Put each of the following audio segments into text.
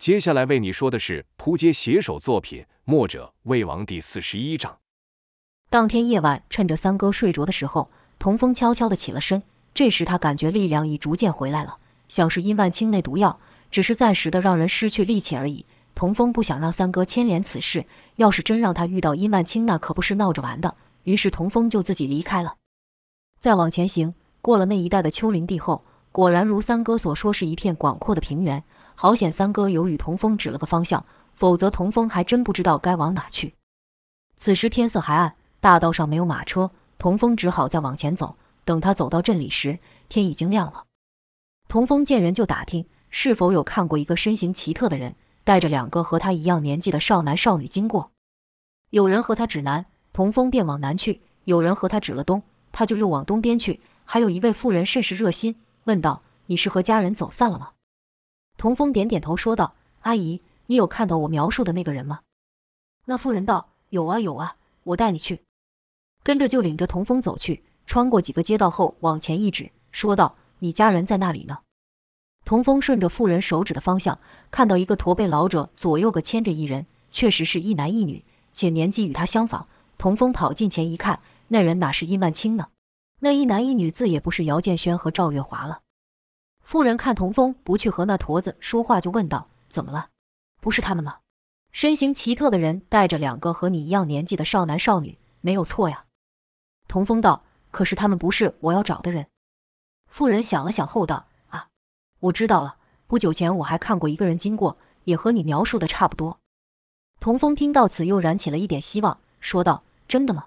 接下来为你说的是扑街写手作品《墨者魏王》第四十一章。当天夜晚，趁着三哥睡着的时候，童风悄悄地起了身。这时他感觉力量已逐渐回来了，像是殷万清那毒药，只是暂时的让人失去力气而已。童风不想让三哥牵连此事，要是真让他遇到殷万清，那可不是闹着玩的。于是童风就自己离开了。再往前行，过了那一带的丘陵地后，果然如三哥所说，是一片广阔的平原。好险，三哥有与童风指了个方向，否则童风还真不知道该往哪去。此时天色还暗，大道上没有马车，童风只好再往前走。等他走到镇里时，天已经亮了。童风见人就打听是否有看过一个身形奇特的人，带着两个和他一样年纪的少男少女经过。有人和他指南，童风便往南去；有人和他指了东，他就又往东边去。还有一位妇人甚是热心，问道：“你是和家人走散了吗？”童风点点头，说道：“阿姨，你有看到我描述的那个人吗？”那妇人道：“有啊，有啊，我带你去。”跟着就领着童风走去，穿过几个街道后，往前一指，说道：“你家人在那里呢。”童风顺着妇人手指的方向，看到一个驼背老者左右各牵着一人，确实是一男一女，且年纪与他相仿。童风跑近前一看，那人哪是殷万清呢？那一男一女自也不是姚建轩和赵月华了。妇人看童风不去和那驼子说话，就问道：“怎么了？不是他们吗？身形奇特的人带着两个和你一样年纪的少男少女，没有错呀。”童风道：“可是他们不是我要找的人。”妇人想了想后道：“啊，我知道了。不久前我还看过一个人经过，也和你描述的差不多。”童风听到此，又燃起了一点希望，说道：“真的吗？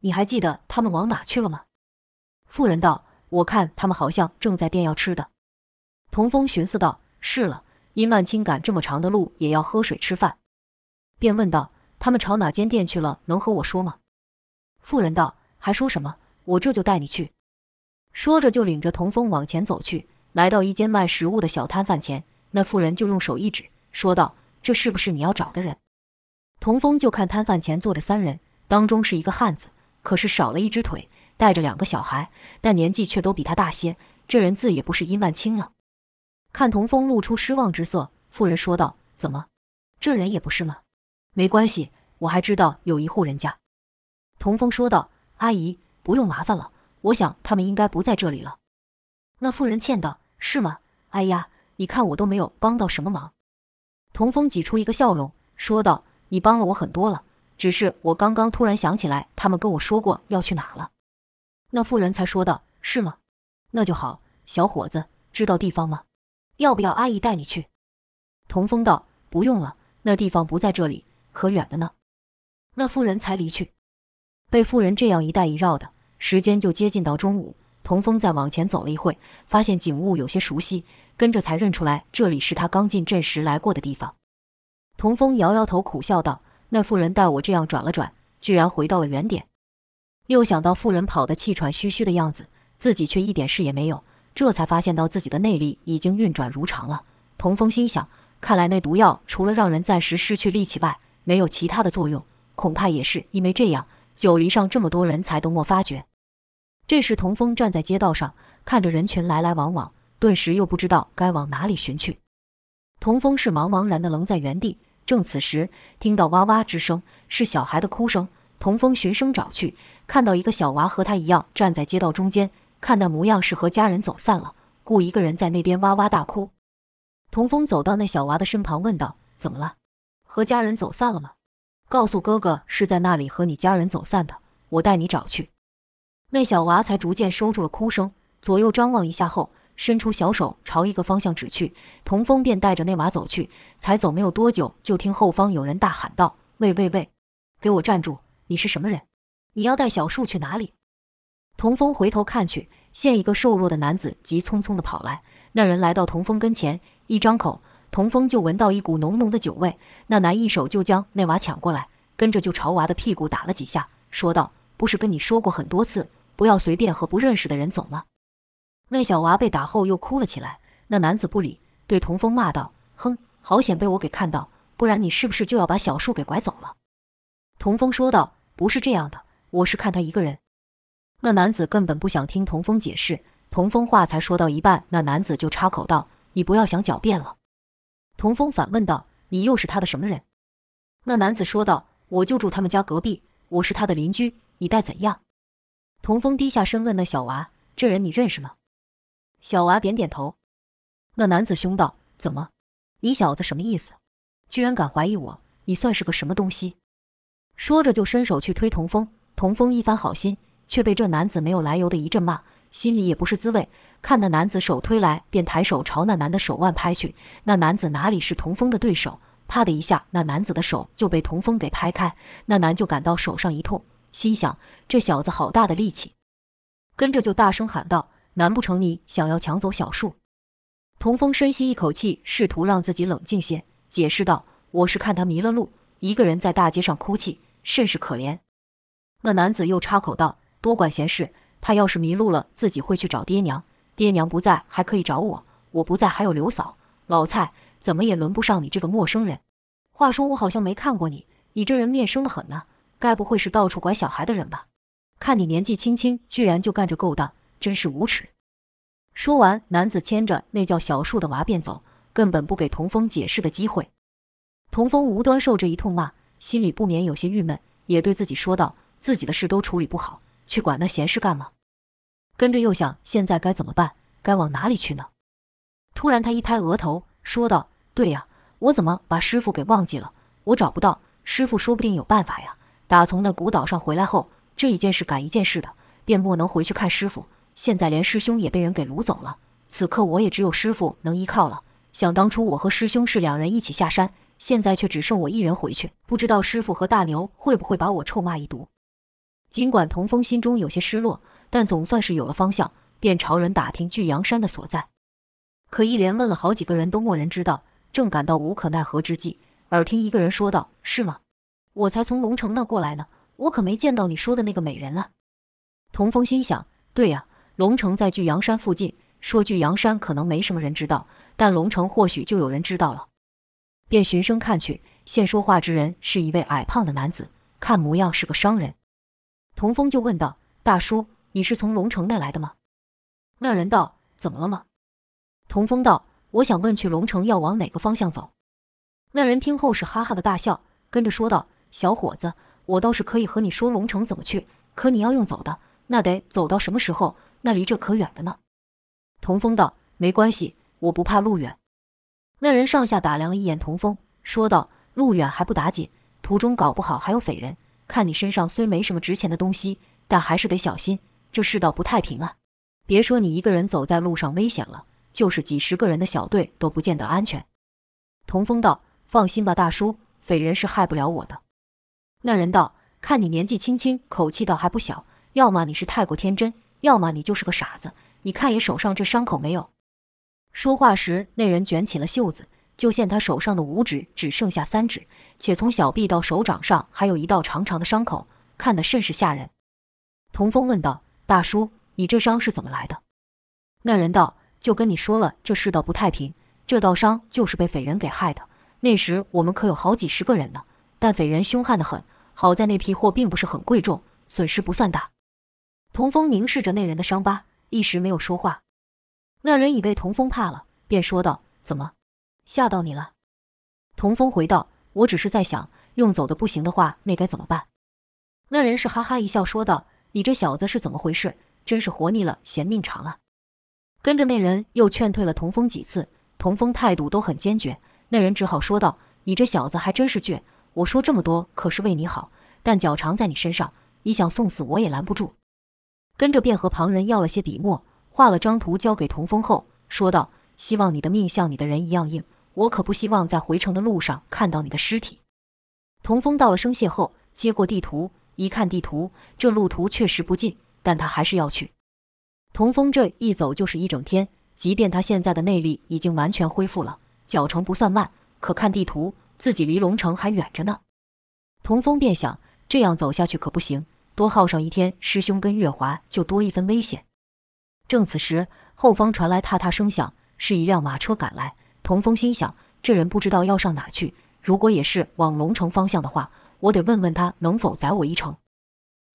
你还记得他们往哪去了吗？”妇人道：“我看他们好像正在店要吃的。”童风寻思道：“是了，殷万清赶这么长的路也要喝水吃饭。”便问道：“他们朝哪间店去了？能和我说吗？”妇人道：“还说什么？我这就带你去。”说着就领着童风往前走去，来到一间卖食物的小摊贩前，那妇人就用手一指，说道：“这是不是你要找的人？”童风就看摊贩前坐着三人，当中是一个汉子，可是少了一只腿，带着两个小孩，但年纪却都比他大些，这人自也不是殷万清了。看童风露出失望之色，妇人说道：“怎么，这人也不是吗？没关系，我还知道有一户人家。”童风说道：“阿姨，不用麻烦了，我想他们应该不在这里了。”那妇人歉道：“是吗？哎呀，你看我都没有帮到什么忙。”童风挤出一个笑容，说道：“你帮了我很多了，只是我刚刚突然想起来，他们跟我说过要去哪了。”那妇人才说道：“是吗？那就好，小伙子，知道地方吗？”要不要阿姨带你去？童风道：“不用了，那地方不在这里，可远的呢。”那妇人才离去。被妇人这样一带一绕的，时间就接近到中午。童风再往前走了一会，发现景物有些熟悉，跟着才认出来这里是他刚进镇时来过的地方。童风摇摇头，苦笑道：“那妇人带我这样转了转，居然回到了原点。又想到妇人跑得气喘吁吁的样子，自己却一点事也没有。”这才发现到自己的内力已经运转如常了。童风心想，看来那毒药除了让人暂时失去力气外，没有其他的作用。恐怕也是因为这样，九黎上这么多人才都没发觉。这时，童风站在街道上，看着人群来来往往，顿时又不知道该往哪里寻去。童风是茫茫然的愣在原地。正此时，听到哇哇之声，是小孩的哭声。童风循声找去，看到一个小娃和他一样站在街道中间。看那模样是和家人走散了，故一个人在那边哇哇大哭。童风走到那小娃的身旁，问道：“怎么了？和家人走散了吗？告诉哥哥是在那里和你家人走散的，我带你找去。”那小娃才逐渐收住了哭声，左右张望一下后，伸出小手朝一个方向指去。童风便带着那娃走去。才走没有多久，就听后方有人大喊道：“喂喂喂，给我站住！你是什么人？你要带小树去哪里？”童风回头看去，现一个瘦弱的男子急匆匆地跑来。那人来到童风跟前，一张口，童风就闻到一股浓浓的酒味。那男一手就将那娃抢过来，跟着就朝娃的屁股打了几下，说道：“不是跟你说过很多次，不要随便和不认识的人走吗？”那小娃被打后又哭了起来。那男子不理，对童风骂道：“哼，好险被我给看到，不然你是不是就要把小树给拐走了？”童风说道：“不是这样的，我是看他一个人。”那男子根本不想听童风解释，童风话才说到一半，那男子就插口道：“你不要想狡辩了。”童风反问道：“你又是他的什么人？”那男子说道：“我就住他们家隔壁，我是他的邻居，你待怎样？”童风低下身问那小娃：“这人你认识吗？”小娃点点头。那男子凶道：“怎么？你小子什么意思？居然敢怀疑我？你算是个什么东西？”说着就伸手去推童风。童风一番好心，却被这男子没有来由的一阵骂，心里也不是滋味。看那男子手推来，便抬手朝那男的手腕拍去。那男子哪里是童风的对手？啪的一下，那男子的手就被童风给拍开。那男就感到手上一痛，心想：这小子好大的力气。跟着就大声喊道：“难不成你想要抢走小树？”童风深吸一口气，试图让自己冷静些，解释道：“我是看他迷了路，一个人在大街上哭泣，甚是可怜。”那男子又插口道：“多管闲事，他要是迷路了，自己会去找爹娘。爹娘不在，还可以找我；我不在，还有刘嫂。老蔡。”怎么也轮不上你这个陌生人。话说我好像没看过你，你这人面生得很呢，该不会是到处拐小孩的人吧？看你年纪轻轻，居然就干这勾当，真是无耻！说完，男子牵着那叫小树的娃便走，根本不给童风解释的机会。童风无端受这一通骂，心里不免有些郁闷，也对自己说道：自己的事都处理不好，去管那闲事干嘛？跟着又想，现在该怎么办？该往哪里去呢？突然，他一拍额头，说道。对呀，我怎么把师傅给忘记了？我找不到师傅，说不定有办法呀。打从那古岛上回来后，这一件事赶一件事的，便莫能回去看师傅。现在连师兄也被人给掳走了，此刻我也只有师傅能依靠了。想当初我和师兄是两人一起下山，现在却只剩我一人回去，不知道师傅和大牛会不会把我臭骂一顿。尽管童峰心中有些失落，但总算是有了方向，便朝人打听巨阳山的所在。可一连问了好几个人，都没人知道。正感到无可奈何之际，耳听一个人说道：“是吗？我才从龙城那过来呢，我可没见到你说的那个美人啊。”童峰心想：“对呀，龙城在巨阳山附近，说巨阳山可能没什么人知道，但龙城或许就有人知道了。”便循声看去，现说话之人是一位矮胖的男子，看模样是个商人。童风就问道：“大叔，你是从龙城那来的吗？”那人道：“怎么了吗？”童风道。我想问去龙城要往哪个方向走？那人听后是哈哈的大笑，跟着说道：“小伙子，我倒是可以和你说龙城怎么去，可你要用走的，那得走到什么时候？那离这可远的呢。”童风道：“没关系，我不怕路远。”那人上下打量了一眼童风，说道：“路远还不打紧，途中搞不好还有匪人。看你身上虽没什么值钱的东西，但还是得小心，这世道不太平啊。别说你一个人走在路上危险了。”就是几十个人的小队都不见得安全。童风道：“放心吧，大叔，匪人是害不了我的。”那人道：“看你年纪轻轻，口气倒还不小，要么你是太过天真，要么你就是个傻子。你看爷手上这伤口没有？”说话时，那人卷起了袖子，就见他手上的五指只剩下三指，且从小臂到手掌上还有一道长长的伤口，看得甚是吓人。童风问道：“大叔，你这伤是怎么来的？”那人道。就跟你说了，这世道不太平，这道伤就是被匪人给害的。那时我们可有好几十个人呢，但匪人凶悍得很。好在那批货并不是很贵重，损失不算大。童风凝视着那人的伤疤，一时没有说话。那人已被童风怕了，便说道：“怎么，吓到你了？”童风回道：“我只是在想，用走的不行的话，那该怎么办？”那人是哈哈一笑，说道：“你这小子是怎么回事？真是活腻了嫌命长啊！”跟着那人又劝退了童风几次，童风态度都很坚决。那人只好说道：“你这小子还真是倔。我说这么多可是为你好，但脚长在你身上，你想送死我也拦不住。”跟着便和旁人要了些笔墨，画了张图交给童风后，说道：“希望你的命像你的人一样硬，我可不希望在回城的路上看到你的尸体。”童风道了声谢后，接过地图一看，地图这路途确实不近，但他还是要去。童风这一走就是一整天，即便他现在的内力已经完全恢复了，脚程不算慢，可看地图，自己离龙城还远着呢。童风便想，这样走下去可不行，多耗上一天，师兄跟月华就多一分危险。正此时，后方传来踏踏声响，是一辆马车赶来。童风心想，这人不知道要上哪去，如果也是往龙城方向的话，我得问问他能否载我一程。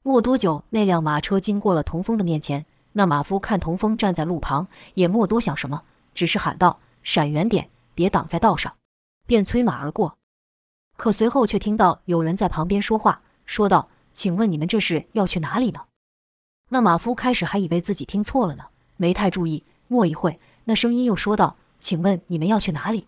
没多久，那辆马车经过了童风的面前。那马夫看童风站在路旁，也莫多想什么，只是喊道：“闪远点，别挡在道上。”便催马而过。可随后却听到有人在旁边说话，说道：“请问你们这是要去哪里呢？”那马夫开始还以为自己听错了呢，没太注意。没一会，那声音又说道：“请问你们要去哪里？”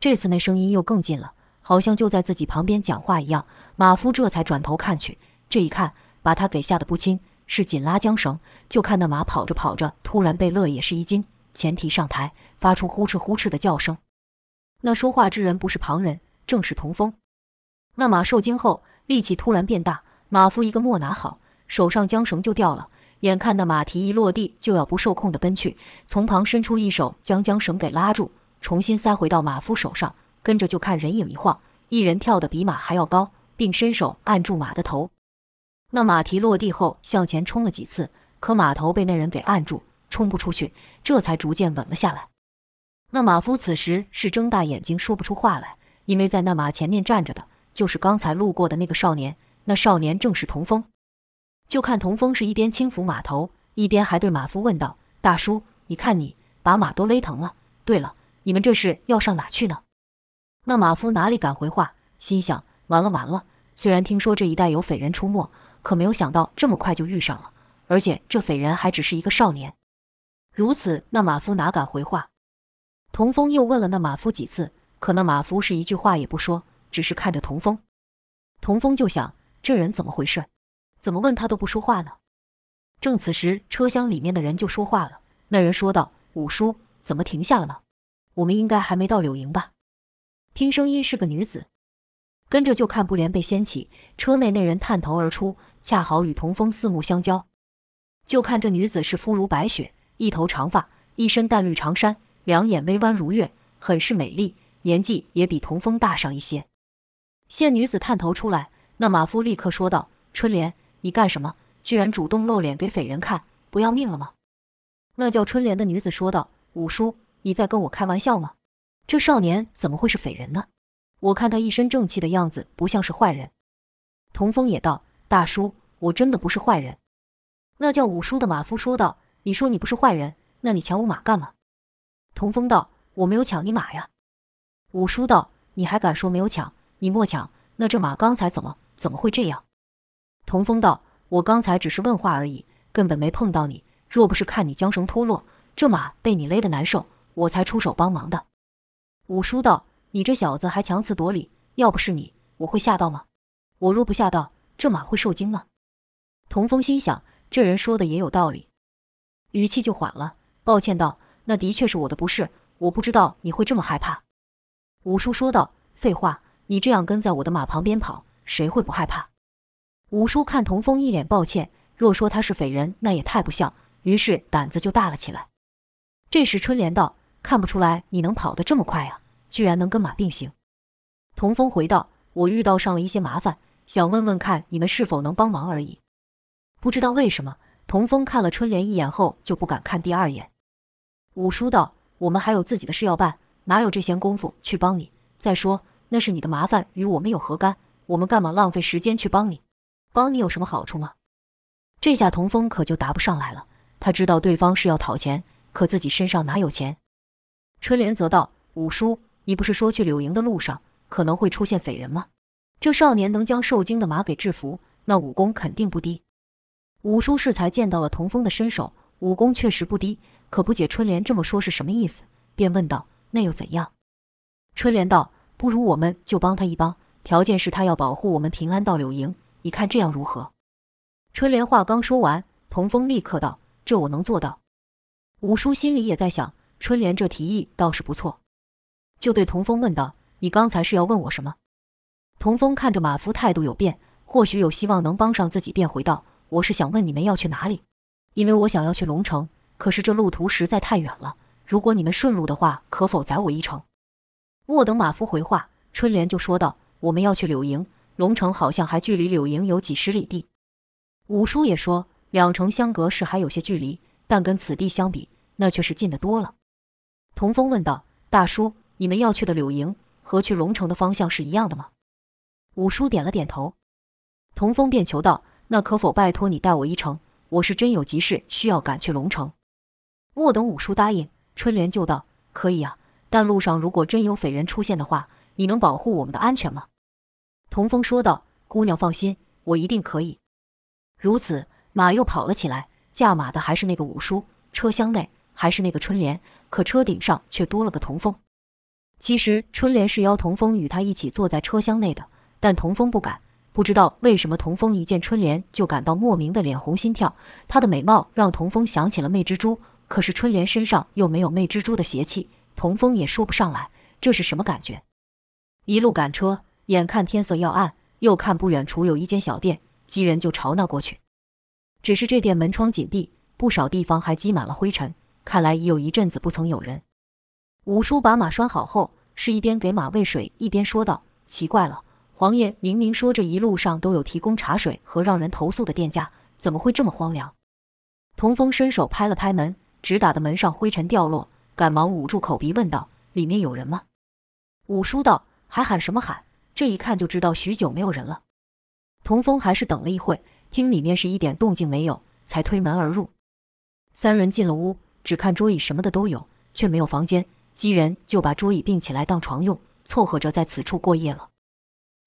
这次那声音又更近了，好像就在自己旁边讲话一样。马夫这才转头看去，这一看把他给吓得不轻，是紧拉缰绳。就看那马跑着跑着，突然被勒也是一惊，前蹄上抬，发出呼哧呼哧的叫声。那说话之人不是旁人，正是童风。那马受惊后力气突然变大，马夫一个没拿好，手上缰绳就掉了。眼看那马蹄一落地就要不受控地奔去，从旁伸出一手将缰绳给拉住。重新塞回到马夫手上，跟着就看人影一晃，一人跳得比马还要高，并伸手按住马的头。那马蹄落地后向前冲了几次，可马头被那人给按住，冲不出去，这才逐渐稳了下来。那马夫此时是睁大眼睛说不出话来，因为在那马前面站着的就是刚才路过的那个少年，那少年正是童风。就看童风是一边轻抚马头，一边还对马夫问道：“大叔，你看你把马都勒疼了。对了。”你们这是要上哪去呢？那马夫哪里敢回话，心想：完了完了！虽然听说这一带有匪人出没，可没有想到这么快就遇上了，而且这匪人还只是一个少年。如此，那马夫哪敢回话？童风又问了那马夫几次，可那马夫是一句话也不说，只是看着童风。童风就想：这人怎么回事？怎么问他都不说话呢？正此时，车厢里面的人就说话了。那人说道：“五叔，怎么停下了呢？”我们应该还没到柳营吧？听声音是个女子，跟着就看布帘被掀起，车内那人探头而出，恰好与童风四目相交。就看这女子是肤如白雪，一头长发，一身淡绿长衫，两眼微弯如月，很是美丽，年纪也比童风大上一些。见女子探头出来，那马夫立刻说道：“春莲，你干什么？居然主动露脸给匪人看，不要命了吗？”那叫春莲的女子说道：“五叔。”你在跟我开玩笑吗？这少年怎么会是匪人呢？我看他一身正气的样子，不像是坏人。童风也道：“大叔，我真的不是坏人。”那叫五叔的马夫说道：“你说你不是坏人，那你抢我马干嘛？”童风道：“我没有抢你马呀。”五叔道：“你还敢说没有抢？你莫抢！那这马刚才怎么怎么会这样？”童风道：“我刚才只是问话而已，根本没碰到你。若不是看你缰绳脱落，这马被你勒得难受。”我才出手帮忙的。五叔道：“你这小子还强词夺理，要不是你，我会吓到吗？我若不吓到，这马会受惊吗？”童风心想，这人说的也有道理，语气就缓了，抱歉道：“那的确是我的不是，我不知道你会这么害怕。”五叔说道：“废话，你这样跟在我的马旁边跑，谁会不害怕？”五叔看童风一脸抱歉，若说他是匪人，那也太不像，于是胆子就大了起来。这时春莲道。看不出来你能跑得这么快啊！居然能跟马并行。童风回道：“我遇到上了一些麻烦，想问问看你们是否能帮忙而已。”不知道为什么，童风看了春莲一眼后就不敢看第二眼。五叔道：“我们还有自己的事要办，哪有这闲工夫去帮你？再说那是你的麻烦，与我们有何干？我们干嘛浪费时间去帮你？帮你有什么好处吗？”这下童风可就答不上来了。他知道对方是要讨钱，可自己身上哪有钱？春莲则道：“五叔，你不是说去柳营的路上可能会出现匪人吗？这少年能将受惊的马给制服，那武功肯定不低。五叔适才见到了童风的身手，武功确实不低，可不解春莲这么说是什么意思，便问道：‘那又怎样？’春莲道：‘不如我们就帮他一帮，条件是他要保护我们平安到柳营，你看这样如何？’春莲话刚说完，童风立刻道：‘这我能做到。’五叔心里也在想。”春莲这提议倒是不错，就对童风问道：“你刚才是要问我什么？”童风看着马夫态度有变，或许有希望能帮上自己，便回道：“我是想问你们要去哪里，因为我想要去龙城，可是这路途实在太远了。如果你们顺路的话，可否载我一程？”莫等马夫回话，春莲就说道：“我们要去柳营，龙城好像还距离柳营有几十里地。”五叔也说：“两城相隔是还有些距离，但跟此地相比，那却是近得多了。”童风问道：“大叔，你们要去的柳营和去龙城的方向是一样的吗？”五叔点了点头。童风便求道：“那可否拜托你带我一程？我是真有急事需要赶去龙城。”莫等五叔答应，春莲就道：“可以啊，但路上如果真有匪人出现的话，你能保护我们的安全吗？”童风说道：“姑娘放心，我一定可以。”如此，马又跑了起来，驾马的还是那个五叔，车厢内还是那个春莲，可车顶上却多了个童风。其实春莲是邀童风与他一起坐在车厢内的，但童风不敢。不知道为什么，童风一见春莲就感到莫名的脸红心跳。她的美貌让童风想起了媚蜘蛛，可是春莲身上又没有媚蜘蛛的邪气，童风也说不上来这是什么感觉。一路赶车，眼看天色要暗，又看不远处有一间小店，几人就朝那过去。只是这店门窗紧闭，不少地方还积满了灰尘，看来已有一阵子不曾有人。五叔把马拴好后，是一边给马喂水，一边说道：“奇怪了，黄爷明明说这一路上都有提供茶水和让人投宿的店家，怎么会这么荒凉？”童风伸手拍了拍门，直打的门上灰尘掉落，赶忙捂住口鼻问道：“里面有人吗？”五叔道：“还喊什么喊？这一看就知道许久没有人了。”童风还是等了一会，听里面是一点动静没有，才推门而入。三人进了屋，只看桌椅什么的都有，却没有房间。几人就把桌椅并起来当床用，凑合着在此处过夜了。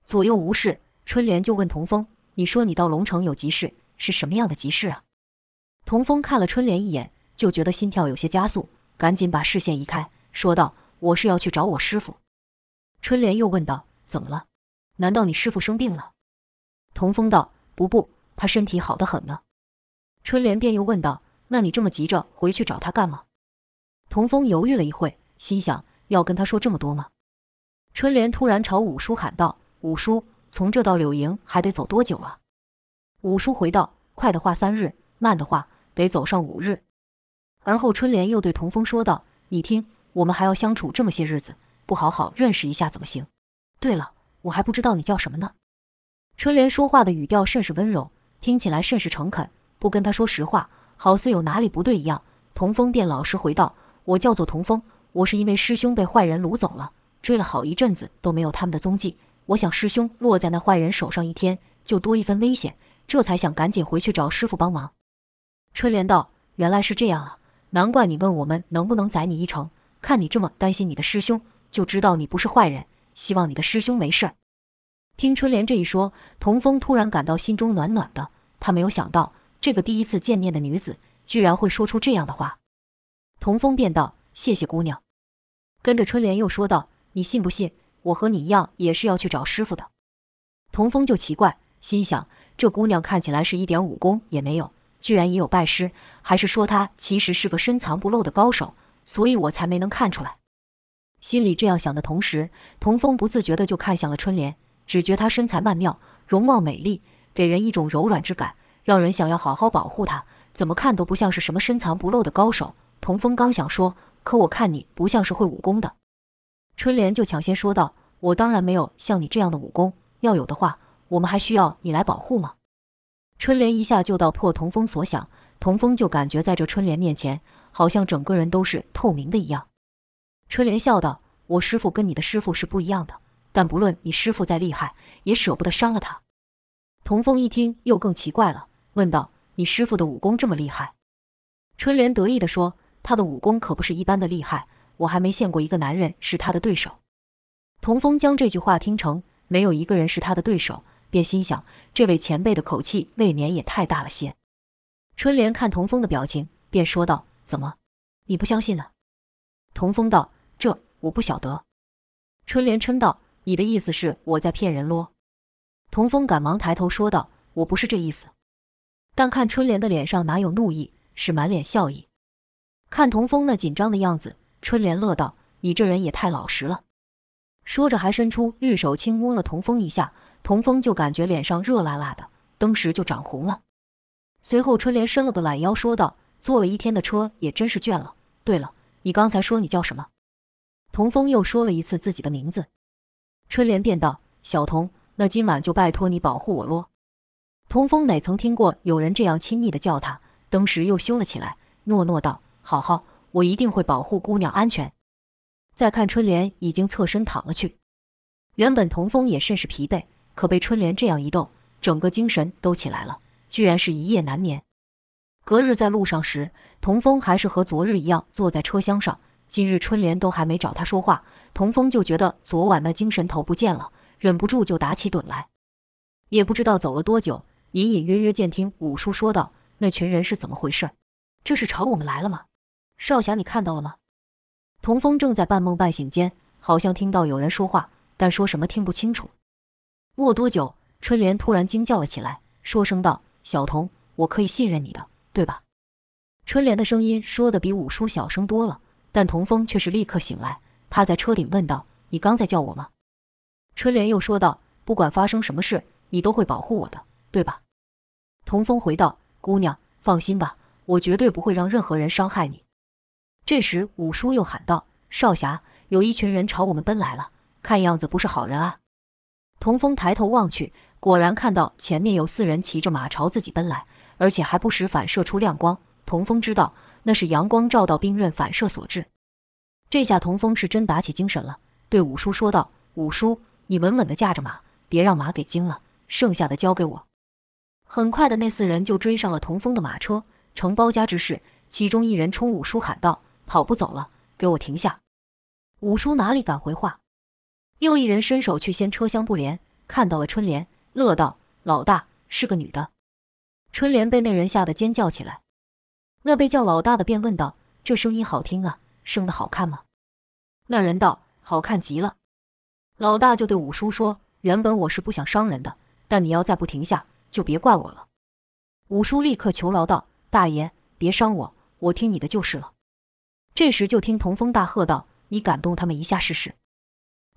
左右无事，春莲就问童风：“你说你到龙城有急事，是什么样的急事啊？”童风看了春莲一眼，就觉得心跳有些加速，赶紧把视线移开，说道：“我是要去找我师傅。”春莲又问道：“怎么了？难道你师傅生病了？”童风道：“不不，他身体好得很呢。”春莲便又问道：“那你这么急着回去找他干嘛？”童风犹豫了一会。心想要跟他说这么多吗？春莲突然朝五叔喊道：“五叔，从这到柳营还得走多久啊？”五叔回道：“快的话三日，慢的话得走上五日。”而后春莲又对童风说道：“你听，我们还要相处这么些日子，不好好认识一下怎么行？对了，我还不知道你叫什么呢？”春莲说话的语调甚是温柔，听起来甚是诚恳，不跟他说实话，好似有哪里不对一样。童风便老实回道：“我叫做童风。”我是因为师兄被坏人掳走了，追了好一阵子都没有他们的踪迹。我想师兄落在那坏人手上一天，就多一分危险，这才想赶紧回去找师傅帮忙。春莲道：“原来是这样啊，难怪你问我们能不能载你一程。看你这么担心你的师兄，就知道你不是坏人。希望你的师兄没事。”听春莲这一说，童风突然感到心中暖暖的。他没有想到，这个第一次见面的女子居然会说出这样的话。童风便道。谢谢姑娘，跟着春莲又说道：“你信不信，我和你一样也是要去找师傅的？”童风就奇怪，心想这姑娘看起来是一点武功也没有，居然也有拜师，还是说她其实是个深藏不露的高手，所以我才没能看出来。心里这样想的同时，童风不自觉地就看向了春莲，只觉她身材曼妙，容貌美丽，给人一种柔软之感，让人想要好好保护她。怎么看都不像是什么深藏不露的高手。童风刚想说。可我看你不像是会武功的，春莲就抢先说道：“我当然没有像你这样的武功，要有的话，我们还需要你来保护吗？”春莲一下就道破童风所想，童风就感觉在这春莲面前，好像整个人都是透明的一样。春莲笑道：“我师父跟你的师父是不一样的，但不论你师父再厉害，也舍不得伤了他。”童风一听又更奇怪了，问道：“你师父的武功这么厉害？”春莲得意地说。他的武功可不是一般的厉害，我还没见过一个男人是他的对手。童风将这句话听成没有一个人是他的对手，便心想这位前辈的口气未免也太大了些。春莲看童风的表情，便说道：“怎么，你不相信呢？”童风道：“这我不晓得。”春莲嗔道：“你的意思是我在骗人咯？”童风赶忙抬头说道：“我不是这意思。”但看春莲的脸上哪有怒意，是满脸笑意。看童风那紧张的样子，春莲乐道：“你这人也太老实了。”说着，还伸出玉手轻摸了童风一下，童风就感觉脸上热辣辣的，登时就涨红了。随后，春莲伸了个懒腰，说道：“坐了一天的车，也真是倦了。对了，你刚才说你叫什么？”童风又说了一次自己的名字，春莲便道：“小童，那今晚就拜托你保护我喽。”童风哪曾听过有人这样亲昵的叫他，登时又羞了起来，诺诺道。好好，我一定会保护姑娘安全。再看春莲已经侧身躺了去，原本童风也甚是疲惫，可被春莲这样一逗，整个精神都起来了，居然是一夜难眠。隔日在路上时，童风还是和昨日一样坐在车厢上，今日春莲都还没找他说话，童风就觉得昨晚那精神头不见了，忍不住就打起盹来。也不知道走了多久，隐隐约约见听五叔说道：“那群人是怎么回事？这是朝我们来了吗？少侠，你看到了吗？”童风正在半梦半醒间，好像听到有人说话，但说什么听不清楚。没多久，春莲突然惊叫了起来，说声道：“小童，我可以信任你的，对吧？”春莲的声音说得比五叔小声多了。但童风却是立刻醒来，趴在车顶问道：“你刚在叫我吗？”春莲又说道：“不管发生什么事，你都会保护我的，对吧？”童风回道：“姑娘，放心吧，我绝对不会让任何人伤害你。”这时，五叔又喊道：“少侠，有一群人朝我们奔来了，看样子不是好人啊！”童风抬头望去，果然看到前面有四人骑着马朝自己奔来，而且还不时反射出亮光。童风知道。那是阳光照到兵刃反射所致。这下童风是真打起精神了，对五叔说道：“五叔，你稳稳地驾着马，别让马给惊了。剩下的交给我。”很快的，那四人就追上了童风的马车，呈包夹之势。其中一人冲五叔喊道：“跑不走了，给我停下！”五叔哪里敢回话？又一人伸手去掀车厢布帘，看到了春莲，乐道：“老大是个女的。”春莲被那人吓得尖叫起来。那被叫老大的便问道：“这声音好听啊，生得好看吗？”那人道：“好看极了。”老大就对五叔说：“原本我是不想伤人的，但你要再不停下，就别怪我了。”五叔立刻求饶道：“大爷，别伤我，我听你的就是了。”这时就听童风大喝道：“你敢动他们一下试试！”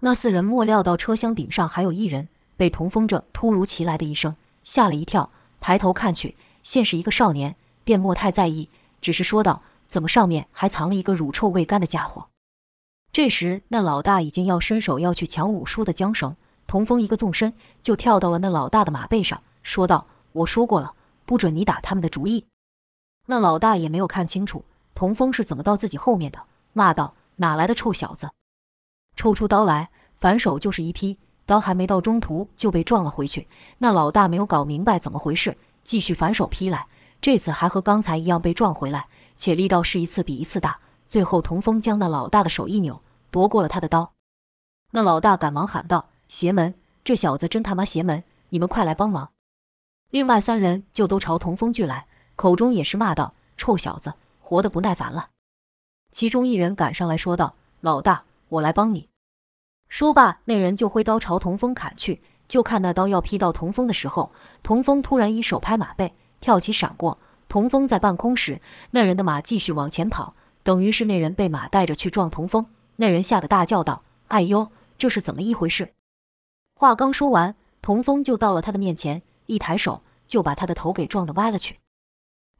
那四人莫料到车厢顶上还有一人，被童风这突如其来的一声吓了一跳，抬头看去，现是一个少年。便莫太在意，只是说道：“怎么上面还藏了一个乳臭未干的家伙？”这时，那老大已经要伸手要去抢五叔的缰绳，童风一个纵身就跳到了那老大的马背上，说道：“我说过了，不准你打他们的主意。”那老大也没有看清楚童风是怎么到自己后面的，骂道：“哪来的臭小子！”抽出刀来，反手就是一劈，刀还没到中途就被撞了回去。那老大没有搞明白怎么回事，继续反手劈来。这次还和刚才一样被撞回来，且力道是一次比一次大。最后，童风将那老大的手一扭，夺过了他的刀。那老大赶忙喊道：“邪门！这小子真他妈邪门！你们快来帮忙！”另外三人就都朝童风聚来，口中也是骂道：“臭小子，活得不耐烦了。”其中一人赶上来说道：“老大，我来帮你。”说罢，那人就挥刀朝童风砍去。就看那刀要劈到童风的时候，童风突然一手拍马背。跳起闪过，童风在半空时，那人的马继续往前跑，等于是那人被马带着去撞童风。那人吓得大叫道：“哎呦，这是怎么一回事？”话刚说完，童风就到了他的面前，一抬手就把他的头给撞得歪了去。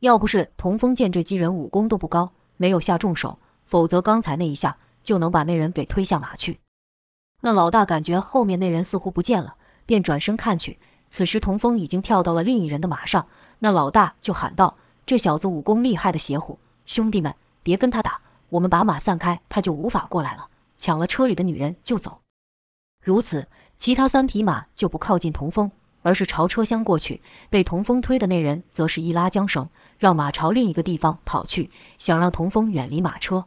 要不是童风见这几人武功都不高，没有下重手，否则刚才那一下就能把那人给推下马去。那老大感觉后面那人似乎不见了，便转身看去，此时童风已经跳到了另一人的马上。那老大就喊道：“这小子武功厉害的邪乎，兄弟们别跟他打，我们把马散开，他就无法过来了。抢了车里的女人就走。”如此，其他三匹马就不靠近童风，而是朝车厢过去。被童风推的那人则是一拉缰绳，让马朝另一个地方跑去，想让童风远离马车。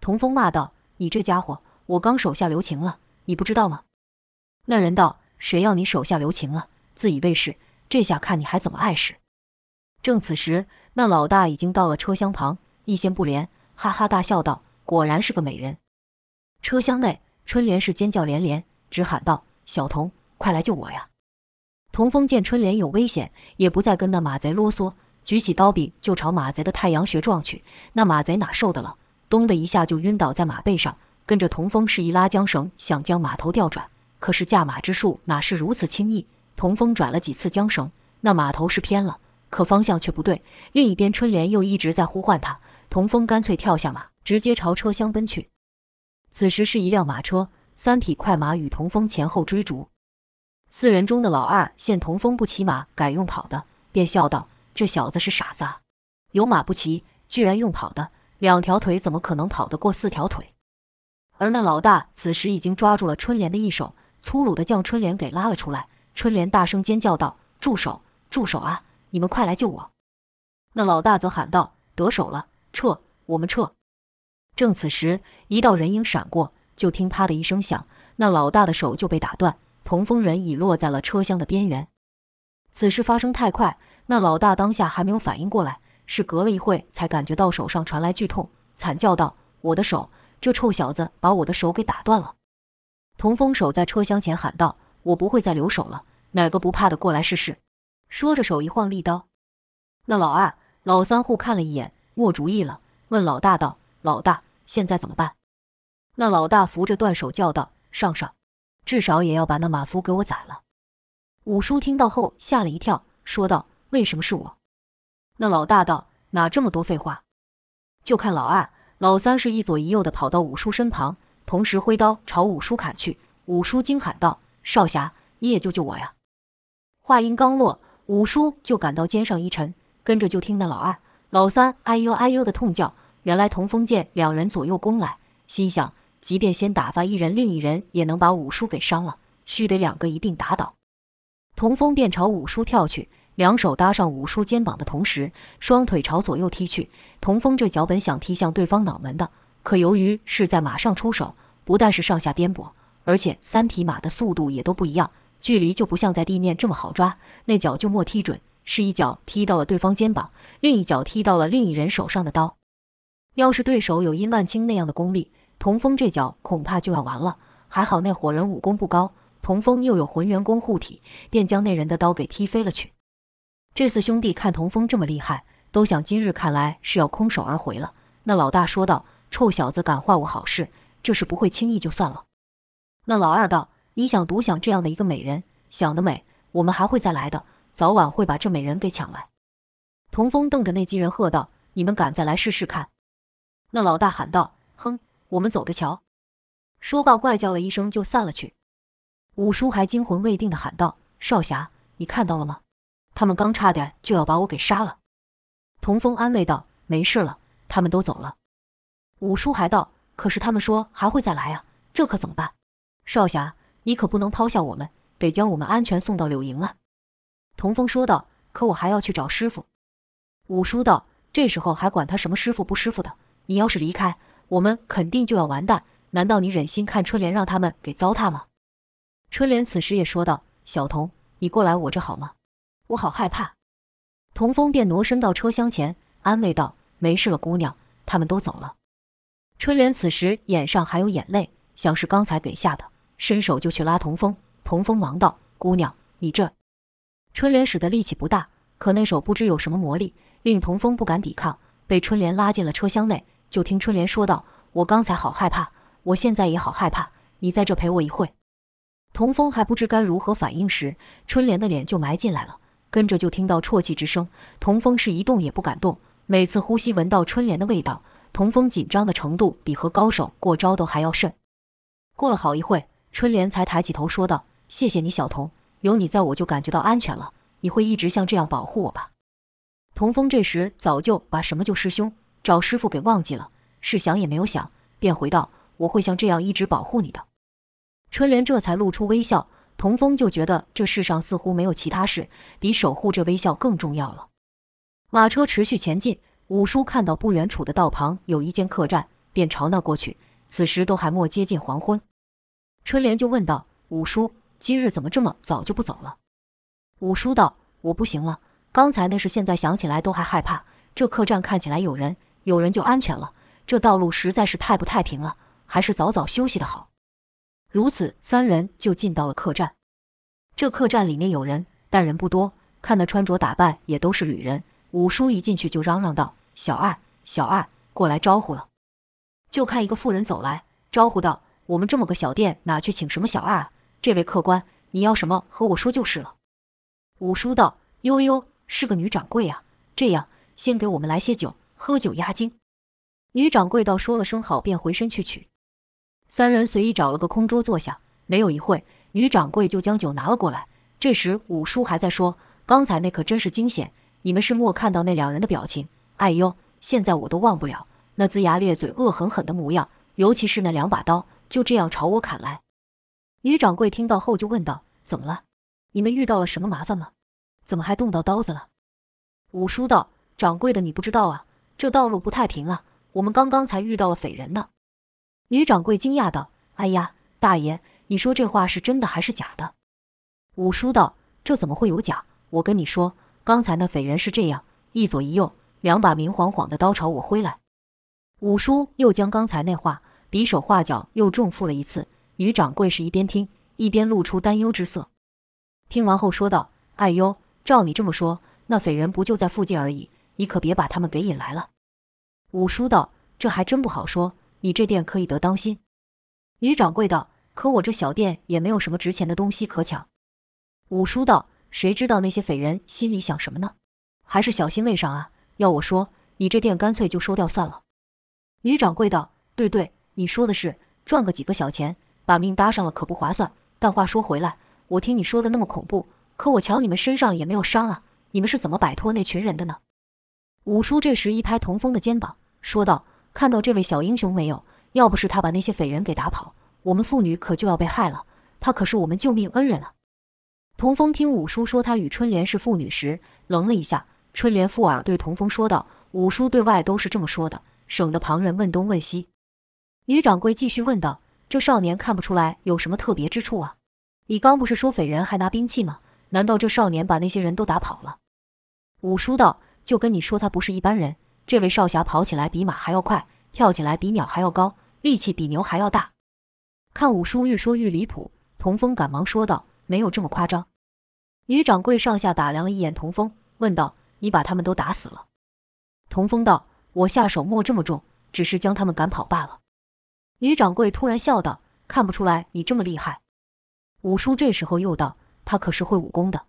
童风骂道：“你这家伙，我刚手下留情了，你不知道吗？”那人道：“谁要你手下留情了？自以为是，这下看你还怎么碍事。”正此时，那老大已经到了车厢旁，一掀布帘，哈哈大笑道：“果然是个美人。”车厢内，春莲是尖叫连连，直喊道：“小童，快来救我呀！”童风见春莲有危险，也不再跟那马贼啰嗦，举起刀柄就朝马贼的太阳穴撞去。那马贼哪受得了，咚的一下就晕倒在马背上，跟着童风是一拉缰绳，想将马头调转。可是驾马之术哪是如此轻易？童风转了几次缰绳，那马头是偏了。可方向却不对，另一边春莲又一直在呼唤他。童风干脆跳下马，直接朝车厢奔去。此时是一辆马车，三匹快马与童风前后追逐。四人中的老二见童风不骑马，改用跑的，便笑道：“这小子是傻子啊，有马不骑，居然用跑的，两条腿怎么可能跑得过四条腿？”而那老大此时已经抓住了春莲的一手，粗鲁地将春莲给拉了出来。春莲大声尖叫道：“住手！住手啊！”你们快来救我！那老大则喊道：“得手了，撤！我们撤！”正此时，一道人影闪过，就听啪的一声响，那老大的手就被打断，童风人已落在了车厢的边缘。此事发生太快，那老大当下还没有反应过来，是隔了一会才感觉到手上传来剧痛，惨叫道：“我的手！这臭小子把我的手给打断了！”童风守在车厢前喊道：“我不会再留手了，哪个不怕的过来试试？”说着手一晃利刀。那老二、老三互看了一眼，没主意了，问老大道：“老大，现在怎么办？”那老大扶着断手叫道：“上上，至少也要把那马夫给我宰了。”五叔听到后吓了一跳，说道：“为什么是我？”那老大道：“哪这么多废话？就看老二、老三是一左一右的跑到五叔身旁。”同时挥刀朝五叔砍去，五叔惊喊道：“少侠，你也救救我呀！”话音刚落，五叔就感到肩上一沉，跟着就听那老二、老三哎呦哎呦的痛叫。原来童风见两人左右攻来，心想：即便先打发一人，另一人也能把五叔给伤了，须得两个一并打倒。童风便朝五叔跳去，两手搭上五叔肩膀的同时，双腿朝左右踢去。童风这脚本想踢向对方脑门的。可由于是在马上出手，不但是上下颠簸，而且三匹马的速度也都不一样，距离就不像在地面这么好抓。那脚就没踢准，是一脚踢到了对方肩膀，另一脚踢到了另一人手上的刀。要是对手有殷万清那样的功力，童峰这脚恐怕就要完了。还好那伙人武功不高，童峰又有浑元功护体，便将那人的刀给踢飞了去。这四兄弟看童峰这么厉害，都想今日看来是要空手而回了。那老大说道。臭小子敢坏我好事，这事不会轻易就算了。那老二道：“你想独享这样的一个美人，想得美！我们还会再来的，早晚会把这美人给抢来。”童风瞪着那几人喝道：“你们敢再来试试看？”那老大喊道：“哼，我们走着瞧。”说罢怪叫了一声就散了去。五叔还惊魂未定地喊道：“少侠，你看到了吗？他们刚差点就要把我给杀了。”童风安慰道：“没事了，他们都走了。”五叔还道：“可是他们说还会再来啊，这可怎么办？少侠，你可不能抛下我们，得将我们安全送到柳营啊。”童风说道：“可我还要去找师傅。”五叔道：“这时候还管他什么师傅不师傅的？你要是离开，我们肯定就要完蛋。难道你忍心看春莲让他们给糟蹋吗？”春莲此时也说道：“小童，你过来我这好吗？我好害怕。”童风便挪身到车厢前，安慰道：“没事了，姑娘，他们都走了。”春莲此时眼上还有眼泪，像是刚才给吓的，伸手就去拉童风。童风忙道：“姑娘，你这……”春莲使的力气不大，可那手不知有什么魔力，令童风不敢抵抗，被春莲拉进了车厢内。就听春莲说道：“我刚才好害怕，我现在也好害怕，你在这陪我一会。”童风还不知该如何反应时，春莲的脸就埋进来了，跟着就听到啜泣之声。童风是一动也不敢动，每次呼吸闻到春莲的味道。童风紧张的程度比和高手过招都还要甚。过了好一会，春莲才抬起头说道：“谢谢你，小童，有你在我就感觉到安全了。你会一直像这样保护我吧？”童风这时早就把什么救师兄、找师傅给忘记了，是想也没有想，便回道：“我会像这样一直保护你的。”春莲这才露出微笑，童风就觉得这世上似乎没有其他事比守护这微笑更重要了。马车持续前进。五叔看到不远处的道旁有一间客栈，便朝那过去。此时都还没接近黄昏，春莲就问道：“五叔，今日怎么这么早就不走了？”五叔道：“我不行了，刚才那事现在想起来都还害怕。这客栈看起来有人，有人就安全了。这道路实在是太不太平了，还是早早休息的好。”如此，三人就进到了客栈。这客栈里面有人，但人不多，看那穿着打扮也都是旅人。五叔一进去就嚷嚷道。小二，小二，过来招呼了。就看一个妇人走来，招呼道：“我们这么个小店，哪去请什么小二啊？这位客官，你要什么，和我说就是了。”五叔道：“悠悠，是个女掌柜呀。这样，先给我们来些酒，喝酒压惊。”女掌柜道说了声好，便回身去取。三人随意找了个空桌坐下，没有一会，女掌柜就将酒拿了过来。这时五叔还在说：“刚才那可真是惊险，你们是没看到那两人的表情。”哎呦，现在我都忘不了那龇牙咧嘴、恶狠狠的模样，尤其是那两把刀，就这样朝我砍来。女掌柜听到后就问道：“怎么了？你们遇到了什么麻烦吗？怎么还动到刀子了？”五叔道：“掌柜的，你不知道啊，这道路不太平啊。我们刚刚才遇到了匪人呢。”女掌柜惊讶道：“哎呀，大爷，你说这话是真的还是假的？”五叔道：“这怎么会有假？我跟你说，刚才那匪人是这样，一左一右，两把明晃晃的刀朝我挥来。”五叔又将刚才那话比手画脚又重复了一次。女掌柜是一边听一边露出担忧之色。听完后说道：“哎呦，照你这么说，那匪人不就在附近而已？你可别把他们给引来了。”五叔道：“这还真不好说。”你这店可以得当心。女掌柜道：“可我这小店也没有什么值钱的东西可抢。”五叔道：“谁知道那些匪人心里想什么呢？还是小心为上啊！要我说，你这店干脆就收掉算了。”女掌柜道：“对对，你说的是，赚个几个小钱，把命搭上了可不划算。但话说回来，我听你说的那么恐怖，可我瞧你们身上也没有伤啊，你们是怎么摆脱那群人的呢？”五叔这时一拍童风的肩膀，说道。看到这位小英雄没有？要不是他把那些匪人给打跑，我们父女可就要被害了。他可是我们救命恩人啊！童风听五叔说他与春莲是父女时，愣了一下。春莲附耳对童风说道：“五叔对外都是这么说的，省得旁人问东问西。”女掌柜继续问道：“这少年看不出来有什么特别之处啊？你刚不是说匪人还拿兵器吗？难道这少年把那些人都打跑了？”五叔道：“就跟你说，他不是一般人。”这位少侠跑起来比马还要快，跳起来比鸟还要高，力气比牛还要大。看五叔愈说愈离谱，童风赶忙说道：“没有这么夸张。”女掌柜上下打量了一眼童风，问道：“你把他们都打死了？”童风道：“我下手没这么重，只是将他们赶跑罢了。”女掌柜突然笑道：“看不出来你这么厉害。”五叔这时候又道：“他可是会武功的。”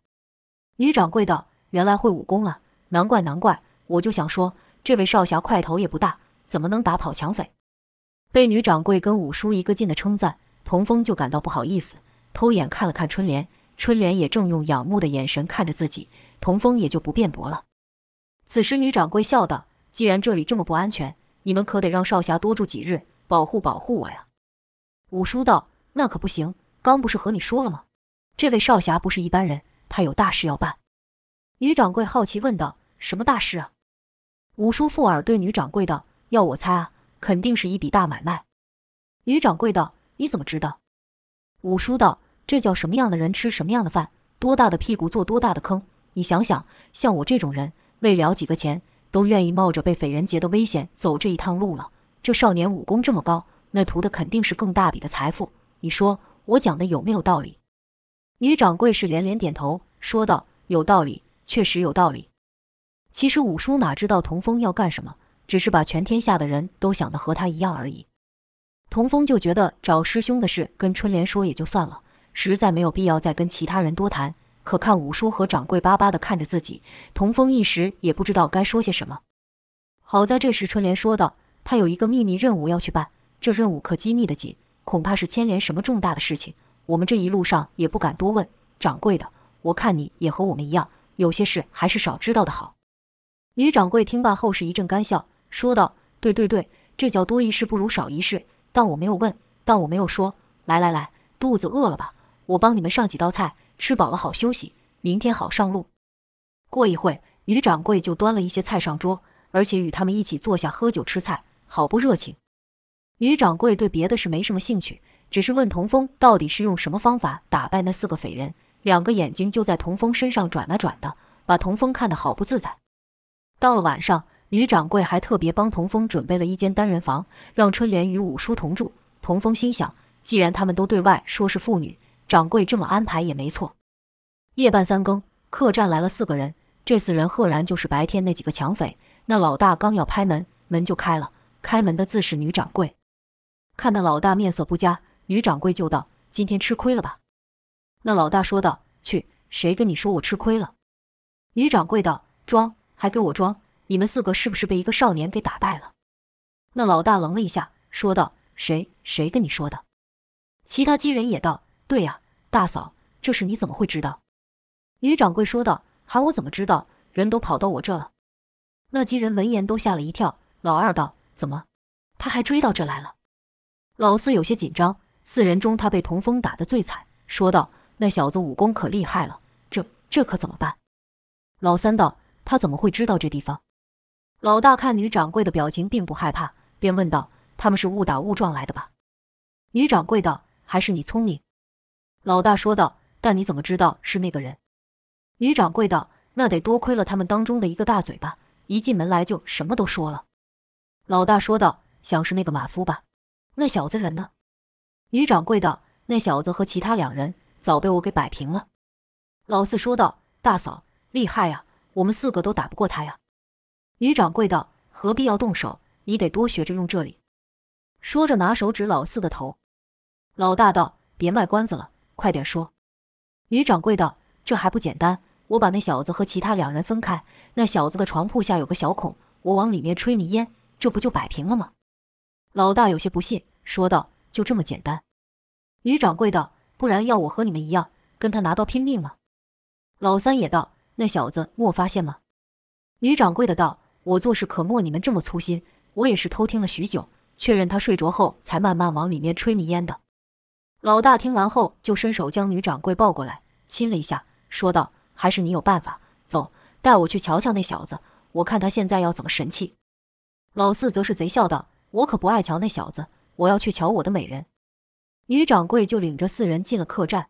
女掌柜道：“原来会武功啊，难怪难怪，我就想说。”这位少侠块头也不大，怎么能打跑抢匪？被女掌柜跟五叔一个劲的称赞，童风就感到不好意思，偷眼看了看春莲，春莲也正用仰慕的眼神看着自己，童风也就不辩驳了。此时女掌柜笑道：“既然这里这么不安全，你们可得让少侠多住几日，保护保护我呀。”五叔道：“那可不行，刚不是和你说了吗？这位少侠不是一般人，他有大事要办。”女掌柜好奇问道：“什么大事啊？”五叔附耳对女掌柜道：“要我猜啊，肯定是一笔大买卖。”女掌柜道：“你怎么知道？”五叔道：“这叫什么样的人吃什么样的饭，多大的屁股坐多大的坑。你想想，像我这种人，为了几个钱，都愿意冒着被匪人劫的危险走这一趟路了。这少年武功这么高，那图的肯定是更大笔的财富。你说我讲的有没有道理？”女掌柜是连连点头，说道：“有道理，确实有道理。”其实五叔哪知道童风要干什么，只是把全天下的人都想得和他一样而已。童风就觉得找师兄的事跟春莲说也就算了，实在没有必要再跟其他人多谈。可看五叔和掌柜巴巴地看着自己，童风一时也不知道该说些什么。好在这时春莲说道：“他有一个秘密任务要去办，这任务可机密得紧，恐怕是牵连什么重大的事情。我们这一路上也不敢多问。掌柜的，我看你也和我们一样，有些事还是少知道的好。”女掌柜听罢后是一阵干笑，说道：“对对对，这叫多一事不如少一事。但我没有问，但我没有说。来来来，肚子饿了吧？我帮你们上几道菜，吃饱了好休息，明天好上路。”过一会，女掌柜就端了一些菜上桌，而且与他们一起坐下喝酒吃菜，好不热情。女掌柜对别的事没什么兴趣，只是问童风到底是用什么方法打败那四个匪人，两个眼睛就在童风身上转啊转的，把童风看得好不自在。到了晚上，女掌柜还特别帮童风准备了一间单人房，让春莲与五叔同住。童风心想，既然他们都对外说是父女，掌柜这么安排也没错。夜半三更，客栈来了四个人，这四人赫然就是白天那几个抢匪。那老大刚要拍门，门就开了，开门的自是女掌柜。看那老大面色不佳，女掌柜就道：“今天吃亏了吧？”那老大说道：“去，谁跟你说我吃亏了？”女掌柜道：“装。”还给我装！你们四个是不是被一个少年给打败了？那老大愣了一下，说道：“谁？谁跟你说的？”其他几人也道：“对呀，大嫂，这事你怎么会知道？”女掌柜说道：“喊我怎么知道？人都跑到我这了。”那几人闻言都吓了一跳。老二道：“怎么？他还追到这来了？”老四有些紧张。四人中，他被童风打得最惨，说道：“那小子武功可厉害了，这这可怎么办？”老三道。他怎么会知道这地方？老大看女掌柜的表情并不害怕，便问道：“他们是误打误撞来的吧？”女掌柜道：“还是你聪明。”老大说道：“但你怎么知道是那个人？”女掌柜道：“那得多亏了他们当中的一个大嘴巴，一进门来就什么都说了。”老大说道：“想是那个马夫吧？那小子人呢？”女掌柜道：“那小子和其他两人早被我给摆平了。”老四说道：“大嫂厉害呀，我们四个都打不过他呀。”女掌柜道：“何必要动手？你得多学着用这里。”说着拿手指老四的头。老大道：“别卖关子了，快点说。”女掌柜道：“这还不简单？我把那小子和其他两人分开，那小子的床铺下有个小孔，我往里面吹迷烟，这不就摆平了吗？”老大有些不信，说道：“就这么简单？”女掌柜道：“不然要我和你们一样，跟他拿刀拼命吗？”老三也道：“那小子莫发现吗？”女掌柜的道：“我做事可没你们这么粗心，我也是偷听了许久，确认他睡着后，才慢慢往里面吹迷烟的。”老大听完后，就伸手将女掌柜抱过来，亲了一下，说道：“还是你有办法，走，带我去瞧瞧那小子，我看他现在要怎么神气。”老四则是贼笑道：“我可不爱瞧那小子，我要去瞧我的美人。”女掌柜就领着四人进了客栈。